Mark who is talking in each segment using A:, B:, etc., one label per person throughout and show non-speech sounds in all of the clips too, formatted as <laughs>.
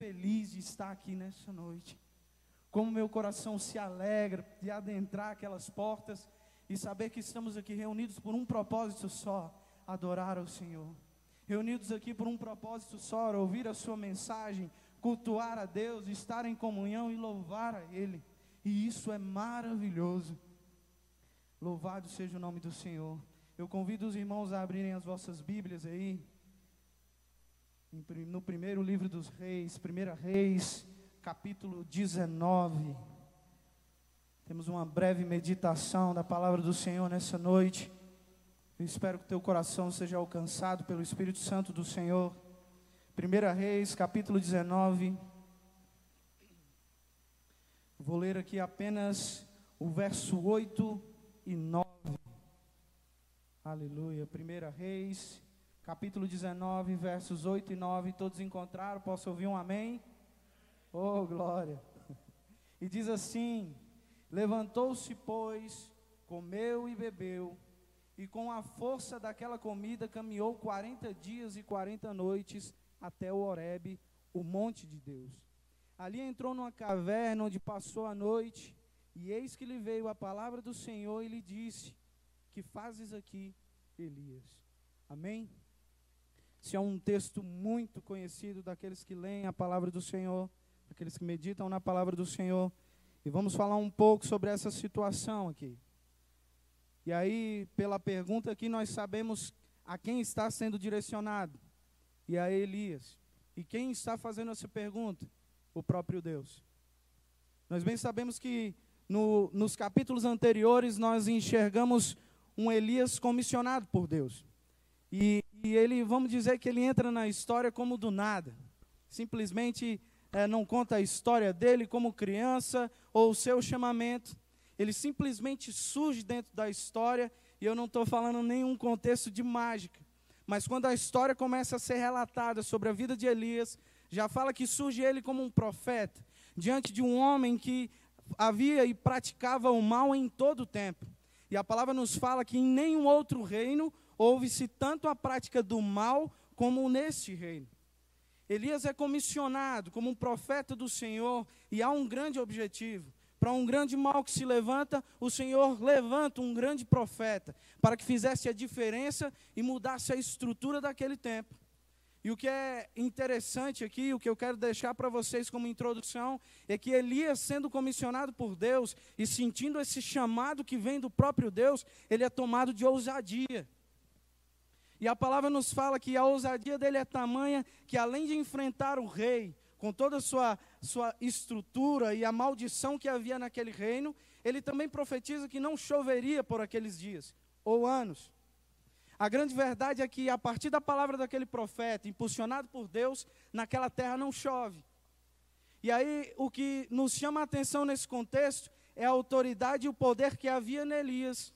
A: feliz de estar aqui nessa noite. Como meu coração se alegra de adentrar aquelas portas e saber que estamos aqui reunidos por um propósito só: adorar ao Senhor. Reunidos aqui por um propósito só: ouvir a Sua mensagem, cultuar a Deus, estar em comunhão e louvar a Ele. E isso é maravilhoso. Louvado seja o nome do Senhor. Eu convido os irmãos a abrirem as vossas Bíblias aí. No primeiro livro dos Reis, 1 Reis, capítulo 19. Temos uma breve meditação da palavra do Senhor nessa noite. Eu espero que teu coração seja alcançado pelo Espírito Santo do Senhor. 1 Reis, capítulo 19. Vou ler aqui apenas o verso 8 e 9. Aleluia. 1 Reis, capítulo 19, versos 8 e 9. Todos encontraram? Posso ouvir um amém? Oh, glória. E diz assim: Levantou-se, pois, comeu e bebeu, e com a força daquela comida caminhou quarenta dias e quarenta noites até o Horebe, o monte de Deus. Ali entrou numa caverna onde passou a noite, e eis que lhe veio a palavra do Senhor e lhe disse: Que fazes aqui, Elias? Amém? Esse é um texto muito conhecido daqueles que leem a palavra do Senhor, daqueles que meditam na palavra do Senhor. E vamos falar um pouco sobre essa situação aqui. E aí, pela pergunta aqui, nós sabemos a quem está sendo direcionado. E a Elias. E quem está fazendo essa pergunta? o próprio Deus. Nós bem sabemos que no, nos capítulos anteriores nós enxergamos um Elias comissionado por Deus. E, e, ele, vamos dizer que ele entra na história como do nada. Simplesmente é, não conta a história dele como criança ou o seu chamamento. Ele simplesmente surge dentro da história, e eu não estou falando nenhum contexto de mágica. Mas quando a história começa a ser relatada sobre a vida de Elias, já fala que surge ele como um profeta, diante de um homem que havia e praticava o mal em todo o tempo. E a palavra nos fala que em nenhum outro reino houve-se tanto a prática do mal como neste reino. Elias é comissionado como um profeta do Senhor e há um grande objetivo. Para um grande mal que se levanta, o Senhor levanta um grande profeta para que fizesse a diferença e mudasse a estrutura daquele tempo. E o que é interessante aqui, o que eu quero deixar para vocês como introdução, é que Elias, sendo comissionado por Deus e sentindo esse chamado que vem do próprio Deus, ele é tomado de ousadia. E a palavra nos fala que a ousadia dele é tamanha que, além de enfrentar o rei, com toda a sua, sua estrutura e a maldição que havia naquele reino, ele também profetiza que não choveria por aqueles dias ou anos. A grande verdade é que, a partir da palavra daquele profeta, impulsionado por Deus, naquela terra não chove. E aí, o que nos chama a atenção nesse contexto é a autoridade e o poder que havia em Elias.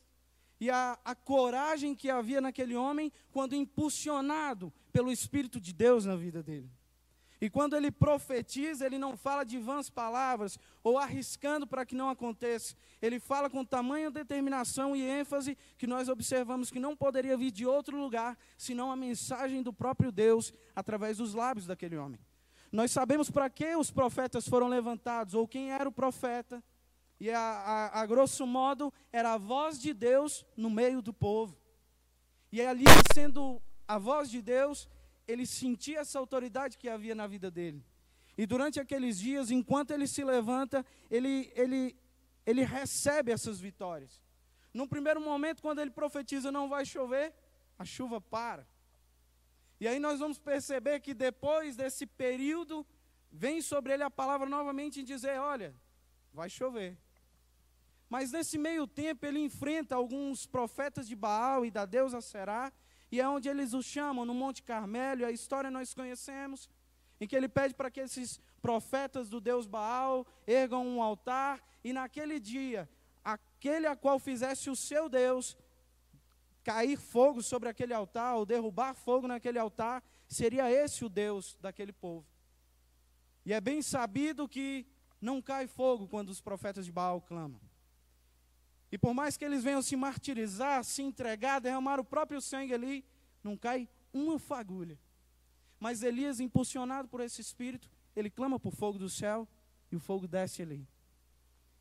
A: E a, a coragem que havia naquele homem quando impulsionado pelo Espírito de Deus na vida dele. E quando ele profetiza, ele não fala de vãs palavras ou arriscando para que não aconteça. Ele fala com tamanha determinação e ênfase que nós observamos que não poderia vir de outro lugar senão a mensagem do próprio Deus através dos lábios daquele homem. Nós sabemos para que os profetas foram levantados ou quem era o profeta. E a, a, a grosso modo era a voz de Deus no meio do povo. E ali sendo a voz de Deus, ele sentia essa autoridade que havia na vida dele. E durante aqueles dias, enquanto ele se levanta, ele, ele, ele recebe essas vitórias. Num primeiro momento, quando ele profetiza não vai chover, a chuva para. E aí nós vamos perceber que depois desse período, vem sobre ele a palavra novamente em dizer: olha, vai chover. Mas nesse meio tempo ele enfrenta alguns profetas de Baal e da deusa Será, e é onde eles o chamam, no Monte Carmelo, a história nós conhecemos, em que ele pede para que esses profetas do Deus Baal ergam um altar, e naquele dia, aquele a qual fizesse o seu Deus cair fogo sobre aquele altar, ou derrubar fogo naquele altar, seria esse o Deus daquele povo. E é bem sabido que não cai fogo quando os profetas de Baal clamam. E por mais que eles venham se martirizar, se entregar, derramar o próprio sangue ali, não cai uma fagulha. Mas Elias, impulsionado por esse espírito, ele clama por fogo do céu e o fogo desce ali.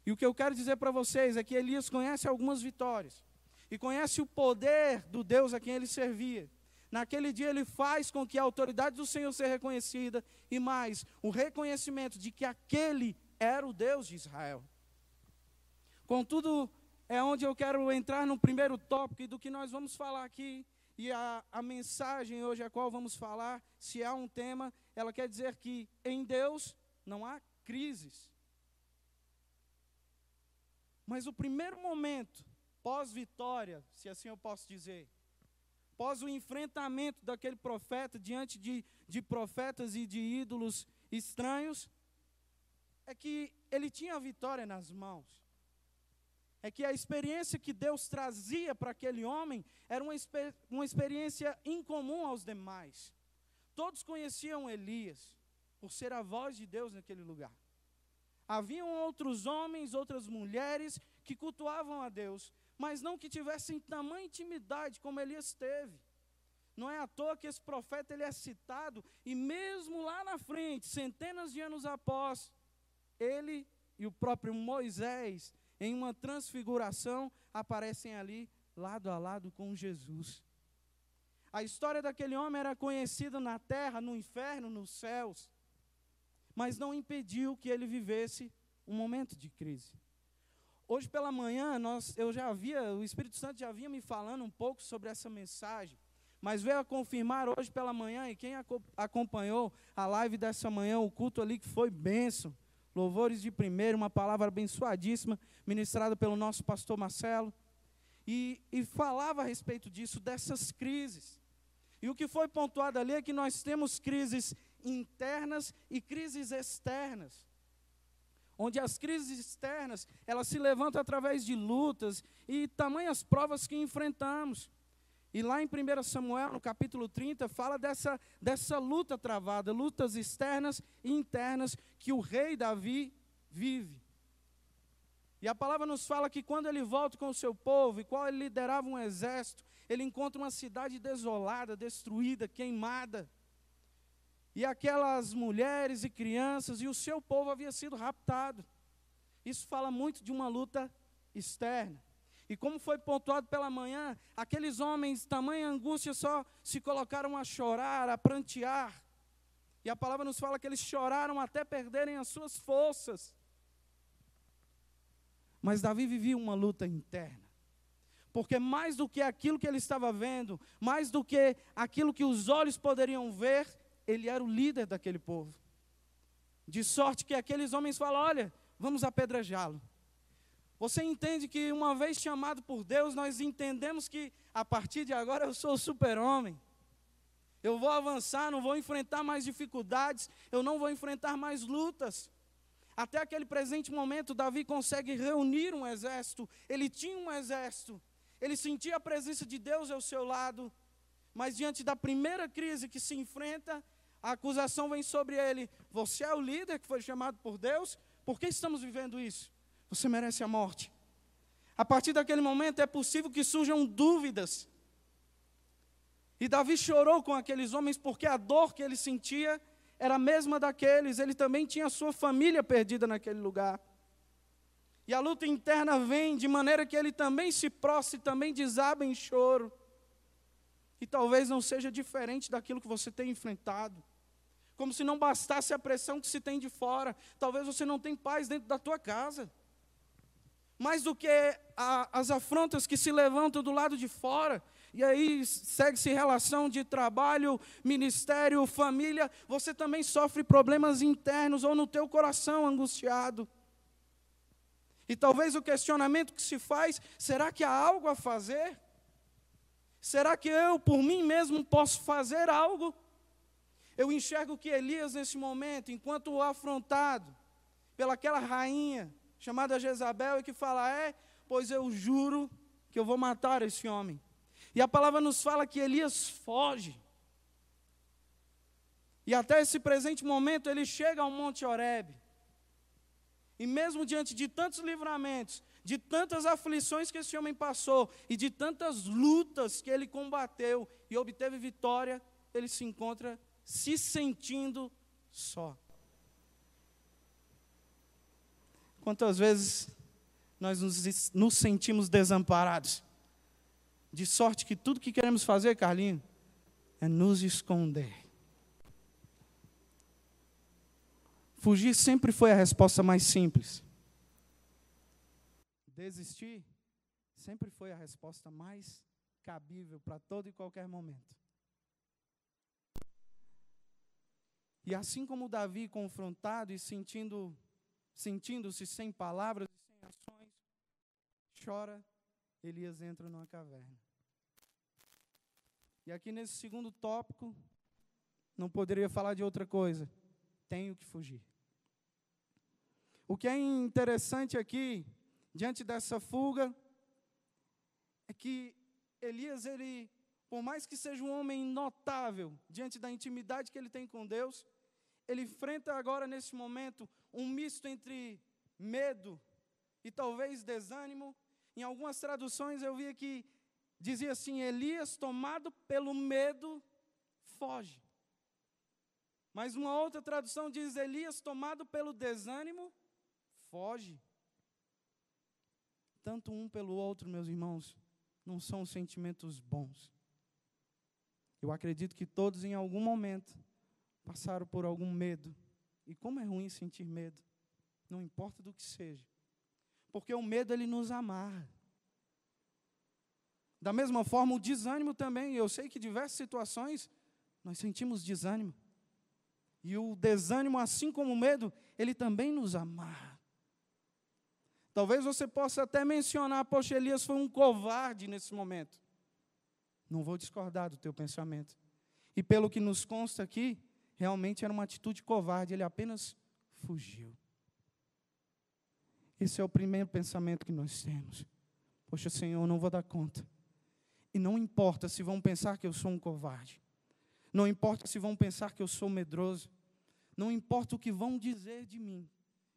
A: E o que eu quero dizer para vocês é que Elias conhece algumas vitórias e conhece o poder do Deus a quem ele servia. Naquele dia ele faz com que a autoridade do Senhor seja reconhecida e mais, o reconhecimento de que aquele era o Deus de Israel. Contudo, é onde eu quero entrar no primeiro tópico do que nós vamos falar aqui. E a, a mensagem hoje a qual vamos falar, se há um tema, ela quer dizer que em Deus não há crises. Mas o primeiro momento, pós-vitória, se assim eu posso dizer, pós o enfrentamento daquele profeta diante de, de profetas e de ídolos estranhos, é que ele tinha a vitória nas mãos. É que a experiência que Deus trazia para aquele homem era uma, uma experiência incomum aos demais. Todos conheciam Elias, por ser a voz de Deus naquele lugar. Haviam outros homens, outras mulheres que cultuavam a Deus, mas não que tivessem tamanha intimidade como Elias teve. Não é à toa que esse profeta ele é citado, e mesmo lá na frente, centenas de anos após, ele e o próprio Moisés, em uma transfiguração, aparecem ali lado a lado com Jesus. A história daquele homem era conhecida na terra, no inferno, nos céus mas não impediu que ele vivesse um momento de crise. Hoje pela manhã, nós, eu já havia, o Espírito Santo já vinha me falando um pouco sobre essa mensagem, mas veio a confirmar hoje pela manhã, e quem acompanhou a live dessa manhã, o culto ali que foi bênção, louvores de primeiro, uma palavra abençoadíssima, ministrada pelo nosso pastor Marcelo, e, e falava a respeito disso, dessas crises. E o que foi pontuado ali é que nós temos crises internas e crises externas. Onde as crises externas, elas se levantam através de lutas e tamanhas provas que enfrentamos. E lá em 1 Samuel, no capítulo 30, fala dessa, dessa luta travada, lutas externas e internas que o rei Davi vive. E a palavra nos fala que quando ele volta com o seu povo, e qual ele liderava um exército, ele encontra uma cidade desolada, destruída, queimada e aquelas mulheres e crianças, e o seu povo havia sido raptado. Isso fala muito de uma luta externa. E como foi pontuado pela manhã, aqueles homens, tamanha angústia, só se colocaram a chorar, a prantear. E a palavra nos fala que eles choraram até perderem as suas forças. Mas Davi vivia uma luta interna. Porque mais do que aquilo que ele estava vendo, mais do que aquilo que os olhos poderiam ver, ele era o líder daquele povo. De sorte que aqueles homens falam: olha, vamos apedrejá-lo. Você entende que uma vez chamado por Deus, nós entendemos que a partir de agora eu sou super-homem. Eu vou avançar, não vou enfrentar mais dificuldades, eu não vou enfrentar mais lutas. Até aquele presente momento, Davi consegue reunir um exército. Ele tinha um exército. Ele sentia a presença de Deus ao seu lado. Mas diante da primeira crise que se enfrenta, a acusação vem sobre ele. Você é o líder que foi chamado por Deus? Por que estamos vivendo isso? Você merece a morte. A partir daquele momento é possível que surjam dúvidas. E Davi chorou com aqueles homens porque a dor que ele sentia era a mesma daqueles. Ele também tinha sua família perdida naquele lugar. E a luta interna vem de maneira que ele também se prostre, também desaba em choro. E talvez não seja diferente daquilo que você tem enfrentado como se não bastasse a pressão que se tem de fora. Talvez você não tenha paz dentro da tua casa. Mais do que a, as afrontas que se levantam do lado de fora, e aí segue-se relação de trabalho, ministério, família, você também sofre problemas internos ou no teu coração angustiado. E talvez o questionamento que se faz, será que há algo a fazer? Será que eu, por mim mesmo, posso fazer algo? Eu enxergo que Elias, nesse momento, enquanto afrontado pelaquela rainha chamada Jezabel, e que fala: É, pois eu juro que eu vou matar esse homem. E a palavra nos fala que Elias foge. E até esse presente momento ele chega ao Monte Horebe. E mesmo diante de tantos livramentos, de tantas aflições que esse homem passou e de tantas lutas que ele combateu e obteve vitória, ele se encontra se sentindo só. Quantas vezes nós nos, nos sentimos desamparados? De sorte que tudo que queremos fazer, Carlinho, é nos esconder. Fugir sempre foi a resposta mais simples. Desistir sempre foi a resposta mais cabível para todo e qualquer momento. E assim como Davi, confrontado e sentindo, sentindo-se sem palavras e sem ações, chora, Elias entra numa caverna. E aqui nesse segundo tópico, não poderia falar de outra coisa. Tenho que fugir. O que é interessante aqui, diante dessa fuga, é que Elias, ele, por mais que seja um homem notável diante da intimidade que ele tem com Deus, ele enfrenta agora nesse momento um misto entre medo e talvez desânimo. Em algumas traduções eu via que dizia assim: Elias, tomado pelo medo, foge. Mas uma outra tradução diz: Elias, tomado pelo desânimo, foge. Tanto um pelo outro, meus irmãos, não são sentimentos bons. Eu acredito que todos em algum momento passaram por algum medo. E como é ruim sentir medo, não importa do que seja. Porque o medo ele nos amarra. Da mesma forma, o desânimo também. Eu sei que diversas situações nós sentimos desânimo. E o desânimo, assim como o medo, ele também nos amarra. Talvez você possa até mencionar, poxa, Elias foi um covarde nesse momento. Não vou discordar do teu pensamento. E pelo que nos consta aqui, realmente era uma atitude covarde, ele apenas fugiu. Esse é o primeiro pensamento que nós temos. Poxa, Senhor, eu não vou dar conta. E não importa se vão pensar que eu sou um covarde. Não importa se vão pensar que eu sou medroso. Não importa o que vão dizer de mim.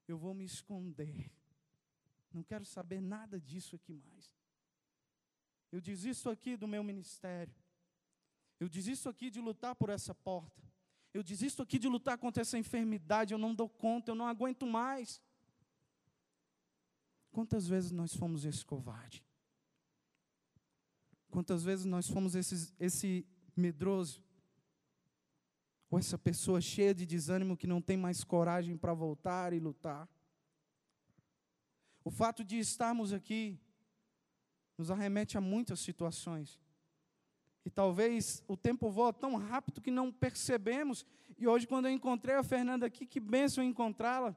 A: Eu vou me esconder. Não quero saber nada disso aqui mais. Eu desisto aqui do meu ministério. Eu desisto aqui de lutar por essa porta. Eu desisto aqui de lutar contra essa enfermidade. Eu não dou conta, eu não aguento mais. Quantas vezes nós fomos esse covarde? Quantas vezes nós fomos esse, esse medroso? Ou essa pessoa cheia de desânimo que não tem mais coragem para voltar e lutar? O fato de estarmos aqui nos arremete a muitas situações. E talvez o tempo voa tão rápido que não percebemos. E hoje, quando eu encontrei a Fernanda aqui, que bênção encontrá-la.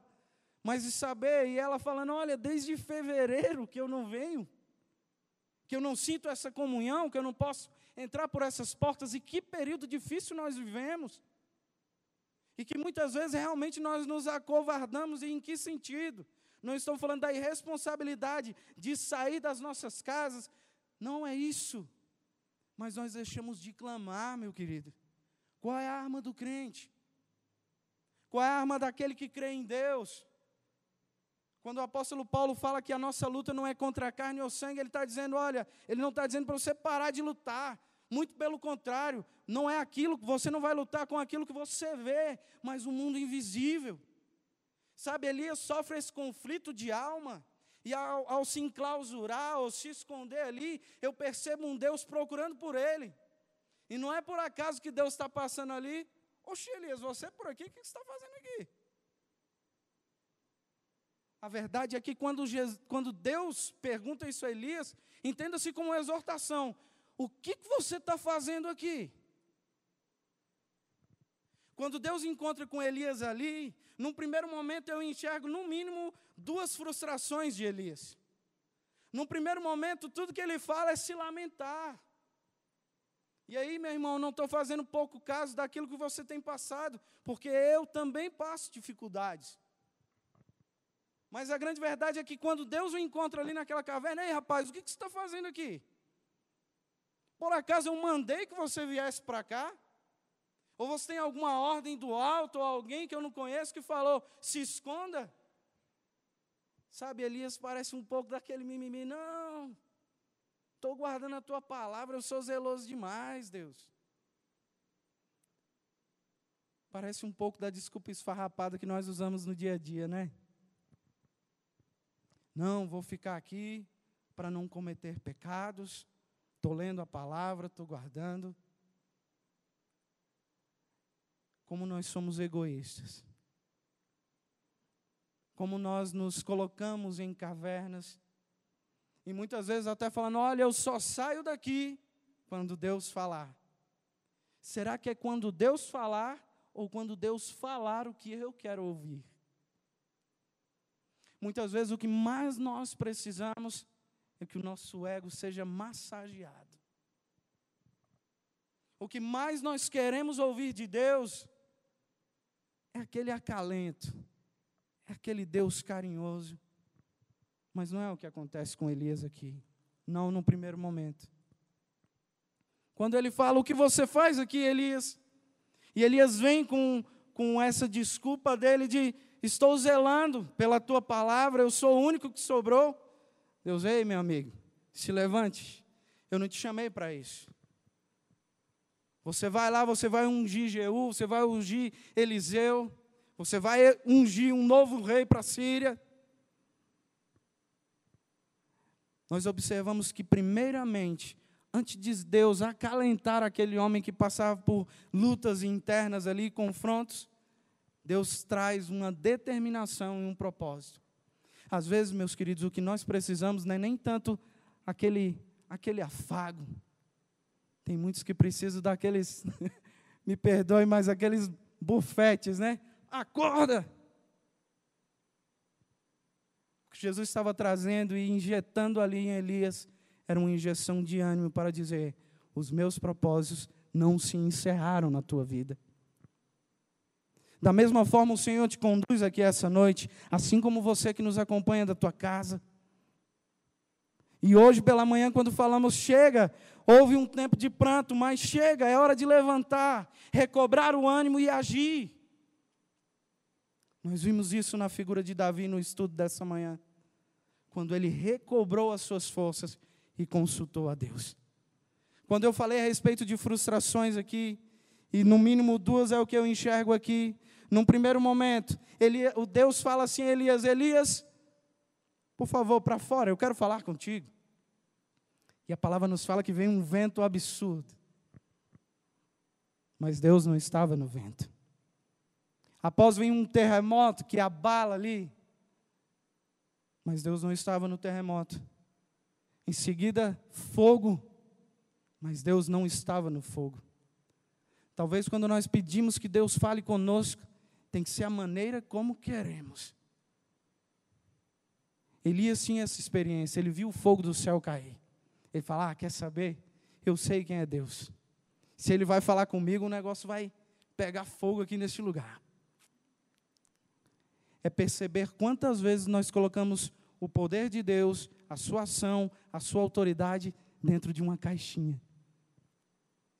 A: Mas de saber, e ela falando: olha, desde fevereiro que eu não venho que eu não sinto essa comunhão, que eu não posso entrar por essas portas, e que período difícil nós vivemos. E que muitas vezes realmente nós nos acovardamos, e em que sentido? Não estou falando da irresponsabilidade de sair das nossas casas, não é isso. Mas nós deixamos de clamar, meu querido. Qual é a arma do crente? Qual é a arma daquele que crê em Deus? Quando o apóstolo Paulo fala que a nossa luta não é contra a carne ou sangue, ele está dizendo: olha, ele não está dizendo para você parar de lutar. Muito pelo contrário, não é aquilo, você não vai lutar com aquilo que você vê, mas o mundo invisível. Sabe, Elias sofre esse conflito de alma, e ao, ao se enclausurar ou se esconder ali, eu percebo um Deus procurando por ele. E não é por acaso que Deus está passando ali. Oxe, Elias, você é por aqui, o que você está fazendo aqui? A verdade é que quando, Jesus, quando Deus pergunta isso a Elias, entenda-se como uma exortação. O que, que você está fazendo aqui? Quando Deus encontra com Elias ali, num primeiro momento eu enxergo, no mínimo, duas frustrações de Elias. Num primeiro momento, tudo que ele fala é se lamentar. E aí, meu irmão, não estou fazendo pouco caso daquilo que você tem passado, porque eu também passo dificuldades. Mas a grande verdade é que quando Deus o encontra ali naquela caverna, ei rapaz, o que, que você está fazendo aqui? Por acaso eu mandei que você viesse para cá? Ou você tem alguma ordem do alto, ou alguém que eu não conheço que falou, se esconda? Sabe, Elias parece um pouco daquele mimimi, não, estou guardando a tua palavra, eu sou zeloso demais, Deus. Parece um pouco da desculpa esfarrapada que nós usamos no dia a dia, né? Não, vou ficar aqui para não cometer pecados. Estou lendo a palavra, estou guardando. Como nós somos egoístas. Como nós nos colocamos em cavernas. E muitas vezes até falando: olha, eu só saio daqui quando Deus falar. Será que é quando Deus falar ou quando Deus falar o que eu quero ouvir? Muitas vezes o que mais nós precisamos é que o nosso ego seja massageado. O que mais nós queremos ouvir de Deus é aquele acalento, é aquele Deus carinhoso. Mas não é o que acontece com Elias aqui. Não no primeiro momento. Quando ele fala: O que você faz aqui, Elias? E Elias vem com, com essa desculpa dele de: Estou zelando pela tua palavra, eu sou o único que sobrou. Deus, ei, meu amigo, se levante. Eu não te chamei para isso. Você vai lá, você vai ungir Jeú, você vai ungir Eliseu, você vai ungir um novo rei para a Síria. Nós observamos que, primeiramente, antes de Deus acalentar aquele homem que passava por lutas internas ali, confrontos, Deus traz uma determinação e um propósito. Às vezes, meus queridos, o que nós precisamos não é nem tanto aquele, aquele afago. Tem muitos que precisam daqueles, <laughs> me perdoe, mas aqueles bufetes, né? Acorda! O que Jesus estava trazendo e injetando ali em Elias era uma injeção de ânimo para dizer: os meus propósitos não se encerraram na tua vida. Da mesma forma, o Senhor te conduz aqui essa noite, assim como você que nos acompanha da tua casa. E hoje pela manhã, quando falamos, chega, houve um tempo de pranto, mas chega, é hora de levantar, recobrar o ânimo e agir. Nós vimos isso na figura de Davi no estudo dessa manhã, quando ele recobrou as suas forças e consultou a Deus. Quando eu falei a respeito de frustrações aqui, e no mínimo duas é o que eu enxergo aqui, num primeiro momento, ele, o Deus fala assim a Elias: Elias, por favor, para fora, eu quero falar contigo. E a palavra nos fala que vem um vento absurdo. Mas Deus não estava no vento. Após vem um terremoto que abala ali. Mas Deus não estava no terremoto. Em seguida, fogo, mas Deus não estava no fogo. Talvez quando nós pedimos que Deus fale conosco, tem que ser a maneira como queremos. Elias tinha essa experiência, ele viu o fogo do céu cair. Ele fala: ah, quer saber? Eu sei quem é Deus. Se ele vai falar comigo, o negócio vai pegar fogo aqui neste lugar. É perceber quantas vezes nós colocamos o poder de Deus, a sua ação, a sua autoridade dentro de uma caixinha.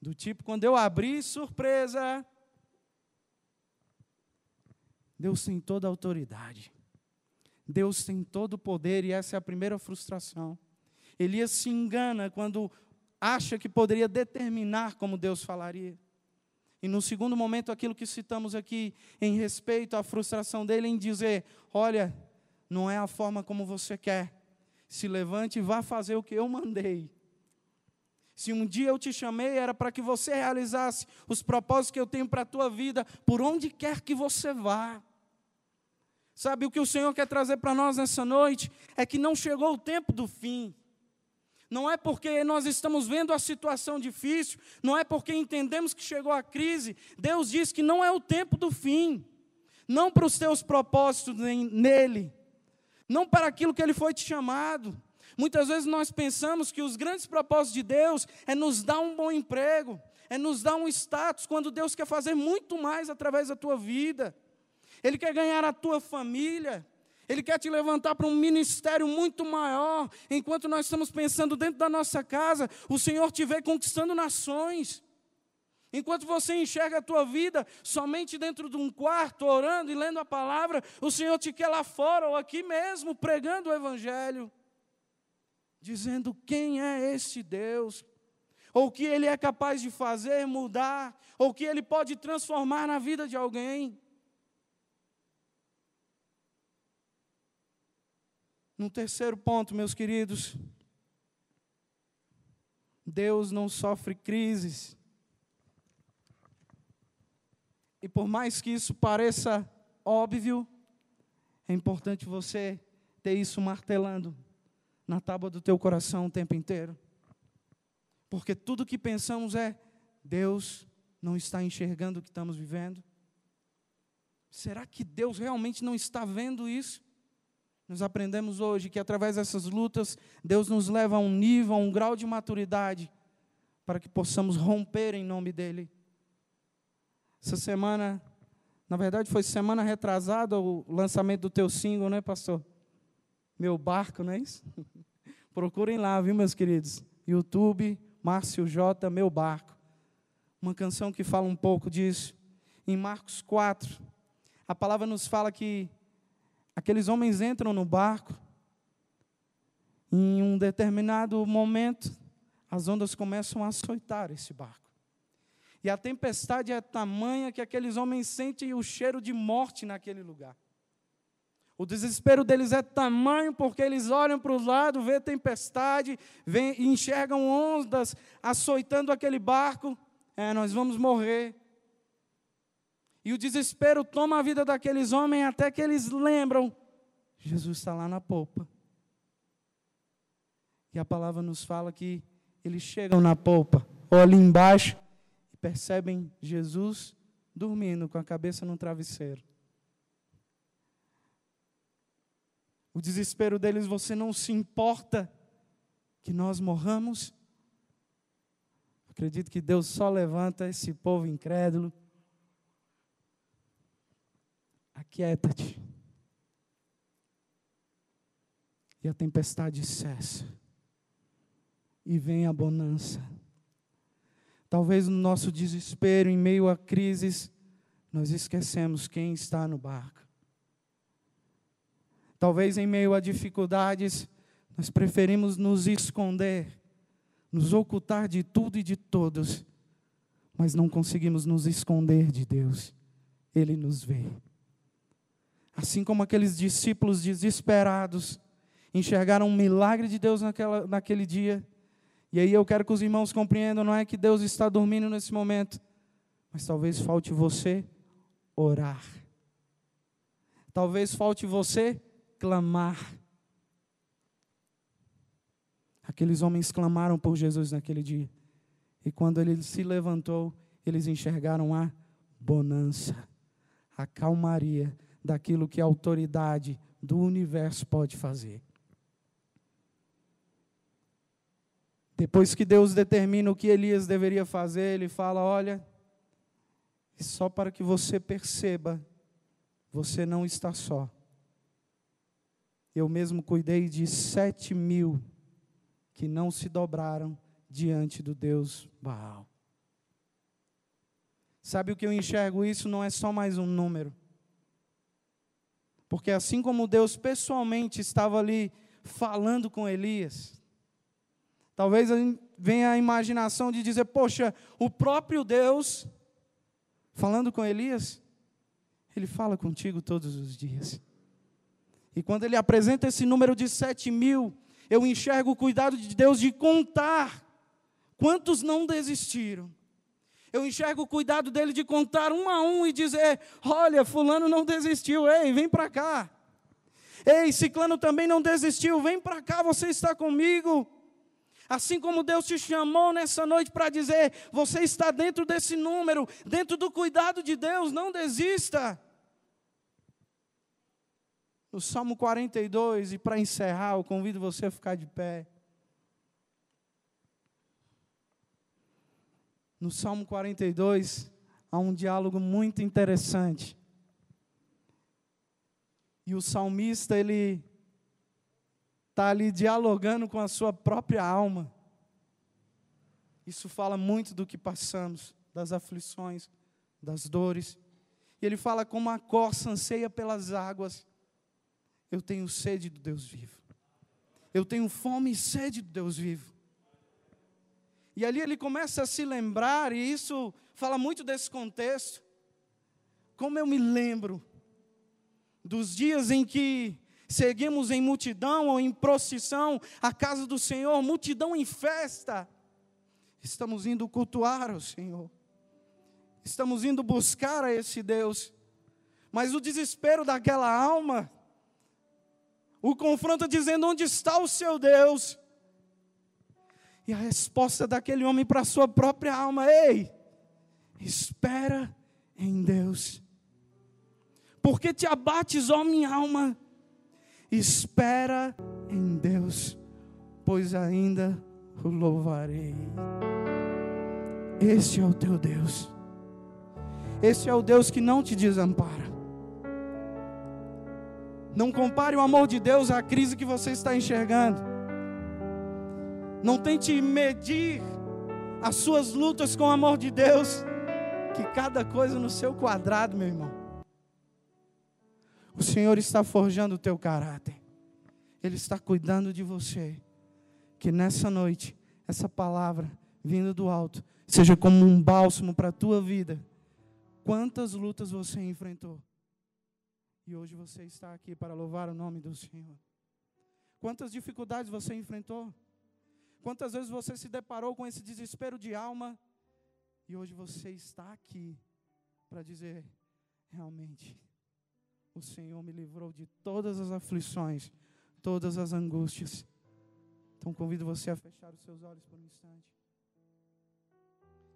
A: Do tipo, quando eu abri, surpresa. Deus tem toda a autoridade. Deus tem todo o poder e essa é a primeira frustração. Elias se engana quando acha que poderia determinar como Deus falaria. E no segundo momento, aquilo que citamos aqui em respeito à frustração dele em dizer: Olha, não é a forma como você quer. Se levante e vá fazer o que eu mandei. Se um dia eu te chamei, era para que você realizasse os propósitos que eu tenho para a tua vida, por onde quer que você vá. Sabe o que o Senhor quer trazer para nós nessa noite? É que não chegou o tempo do fim. Não é porque nós estamos vendo a situação difícil, não é porque entendemos que chegou a crise. Deus diz que não é o tempo do fim. Não para os teus propósitos nele, não para aquilo que ele foi te chamado. Muitas vezes nós pensamos que os grandes propósitos de Deus é nos dar um bom emprego, é nos dar um status, quando Deus quer fazer muito mais através da tua vida. Ele quer ganhar a tua família, Ele quer te levantar para um ministério muito maior. Enquanto nós estamos pensando dentro da nossa casa, o Senhor te vê conquistando nações. Enquanto você enxerga a tua vida somente dentro de um quarto, orando e lendo a palavra, o Senhor te quer lá fora ou aqui mesmo, pregando o Evangelho, dizendo quem é esse Deus, ou o que Ele é capaz de fazer, mudar, ou o que Ele pode transformar na vida de alguém. No terceiro ponto, meus queridos, Deus não sofre crises. E por mais que isso pareça óbvio, é importante você ter isso martelando na tábua do teu coração o tempo inteiro. Porque tudo que pensamos é: Deus não está enxergando o que estamos vivendo? Será que Deus realmente não está vendo isso? Nós aprendemos hoje que através dessas lutas, Deus nos leva a um nível, a um grau de maturidade, para que possamos romper em nome dEle. Essa semana, na verdade foi semana retrasada o lançamento do teu single, né, pastor? Meu barco, não é isso? <laughs> Procurem lá, viu, meus queridos? YouTube, Márcio J, Meu Barco. Uma canção que fala um pouco disso. Em Marcos 4, a palavra nos fala que Aqueles homens entram no barco. Em um determinado momento, as ondas começam a açoitar esse barco. E a tempestade é tamanha que aqueles homens sentem o cheiro de morte naquele lugar. O desespero deles é tamanho porque eles olham para o lado, vê tempestade, vê, enxergam ondas açoitando aquele barco. É, nós vamos morrer. E o desespero toma a vida daqueles homens até que eles lembram: Jesus está lá na polpa. E a palavra nos fala que eles chegam na polpa, olham embaixo e percebem Jesus dormindo com a cabeça no travesseiro. O desespero deles, você não se importa que nós morramos? Acredito que Deus só levanta esse povo incrédulo Aquieta-te. E a tempestade cessa. E vem a bonança. Talvez no nosso desespero, em meio a crises, nós esquecemos quem está no barco. Talvez em meio a dificuldades, nós preferimos nos esconder, nos ocultar de tudo e de todos, mas não conseguimos nos esconder de Deus. Ele nos vê. Assim como aqueles discípulos desesperados enxergaram um milagre de Deus naquela, naquele dia. E aí eu quero que os irmãos compreendam: não é que Deus está dormindo nesse momento, mas talvez falte você orar. Talvez falte você clamar. Aqueles homens clamaram por Jesus naquele dia. E quando ele se levantou, eles enxergaram a bonança, a calmaria, daquilo que a autoridade do universo pode fazer. Depois que Deus determina o que Elias deveria fazer, ele fala: Olha, só para que você perceba, você não está só. Eu mesmo cuidei de sete mil que não se dobraram diante do Deus Baal. Sabe o que eu enxergo isso? Não é só mais um número. Porque assim como Deus pessoalmente estava ali falando com Elias, talvez venha a imaginação de dizer: poxa, o próprio Deus falando com Elias, ele fala contigo todos os dias. E quando ele apresenta esse número de sete mil, eu enxergo o cuidado de Deus de contar quantos não desistiram. Eu enxergo o cuidado dele de contar um a um e dizer: olha, Fulano não desistiu, ei, vem para cá. Ei, Ciclano também não desistiu, vem para cá, você está comigo. Assim como Deus te chamou nessa noite para dizer: você está dentro desse número, dentro do cuidado de Deus, não desista. No Salmo 42, e para encerrar, eu convido você a ficar de pé. No Salmo 42, há um diálogo muito interessante. E o salmista, ele está ali dialogando com a sua própria alma. Isso fala muito do que passamos, das aflições, das dores. E ele fala como a corça anseia pelas águas. Eu tenho sede do Deus vivo. Eu tenho fome e sede do Deus vivo. E ali ele começa a se lembrar, e isso fala muito desse contexto. Como eu me lembro dos dias em que Seguimos em multidão ou em procissão à casa do Senhor, multidão em festa. Estamos indo cultuar o Senhor. Estamos indo buscar a esse Deus. Mas o desespero daquela alma o confronta dizendo: Onde está o seu Deus? E a resposta daquele homem para a sua própria alma: Ei, espera em Deus. Porque te abates, ó minha alma? Espera em Deus, pois ainda o louvarei. Este é o teu Deus. Esse é o Deus que não te desampara. Não compare o amor de Deus à crise que você está enxergando. Não tente medir as suas lutas com o amor de Deus, que cada coisa no seu quadrado, meu irmão. O Senhor está forjando o teu caráter. Ele está cuidando de você. Que nessa noite, essa palavra vindo do alto, seja como um bálsamo para a tua vida. Quantas lutas você enfrentou? E hoje você está aqui para louvar o nome do Senhor. Quantas dificuldades você enfrentou? Quantas vezes você se deparou com esse desespero de alma? E hoje você está aqui para dizer: realmente, o Senhor me livrou de todas as aflições, todas as angústias. Então convido você a fechar os seus olhos por um instante.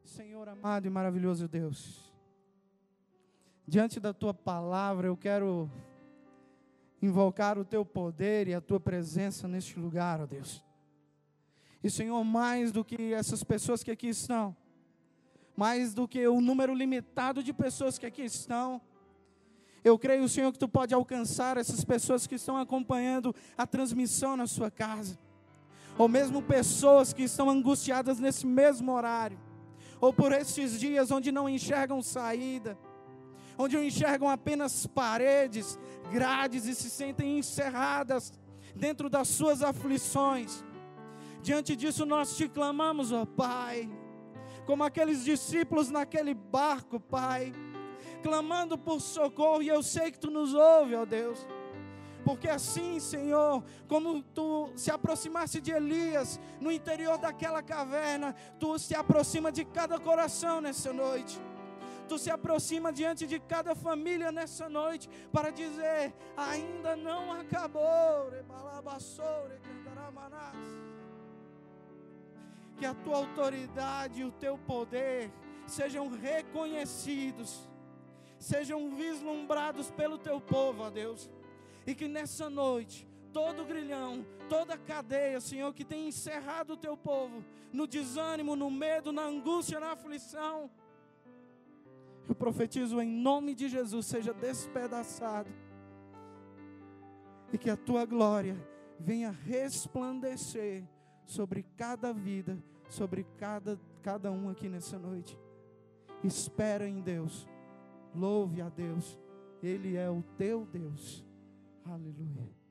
A: Senhor amado e maravilhoso Deus, diante da tua palavra, eu quero invocar o teu poder e a tua presença neste lugar, ó Deus. E Senhor, mais do que essas pessoas que aqui estão, mais do que o número limitado de pessoas que aqui estão, eu creio, Senhor, que tu pode alcançar essas pessoas que estão acompanhando a transmissão na sua casa, ou mesmo pessoas que estão angustiadas nesse mesmo horário, ou por esses dias onde não enxergam saída onde enxergam apenas paredes, grades e se sentem encerradas dentro das suas aflições. Diante disso nós te clamamos, ó Pai, como aqueles discípulos naquele barco, Pai, clamando por socorro, e eu sei que tu nos ouve, ó Deus. Porque assim, Senhor, como tu se aproximaste de Elias no interior daquela caverna, tu se aproxima de cada coração nessa noite tu se aproxima diante de cada família nessa noite para dizer: ainda não acabou. Que a tua autoridade e o teu poder sejam reconhecidos, sejam vislumbrados pelo teu povo, ó Deus. E que nessa noite, todo grilhão, toda cadeia, Senhor, que tem encerrado o teu povo no desânimo, no medo, na angústia, na aflição, eu profetizo em nome de Jesus, seja despedaçado. E que a tua glória venha resplandecer sobre cada vida, sobre cada, cada um aqui nessa noite. Espera em Deus, louve a Deus, Ele é o teu Deus. Aleluia.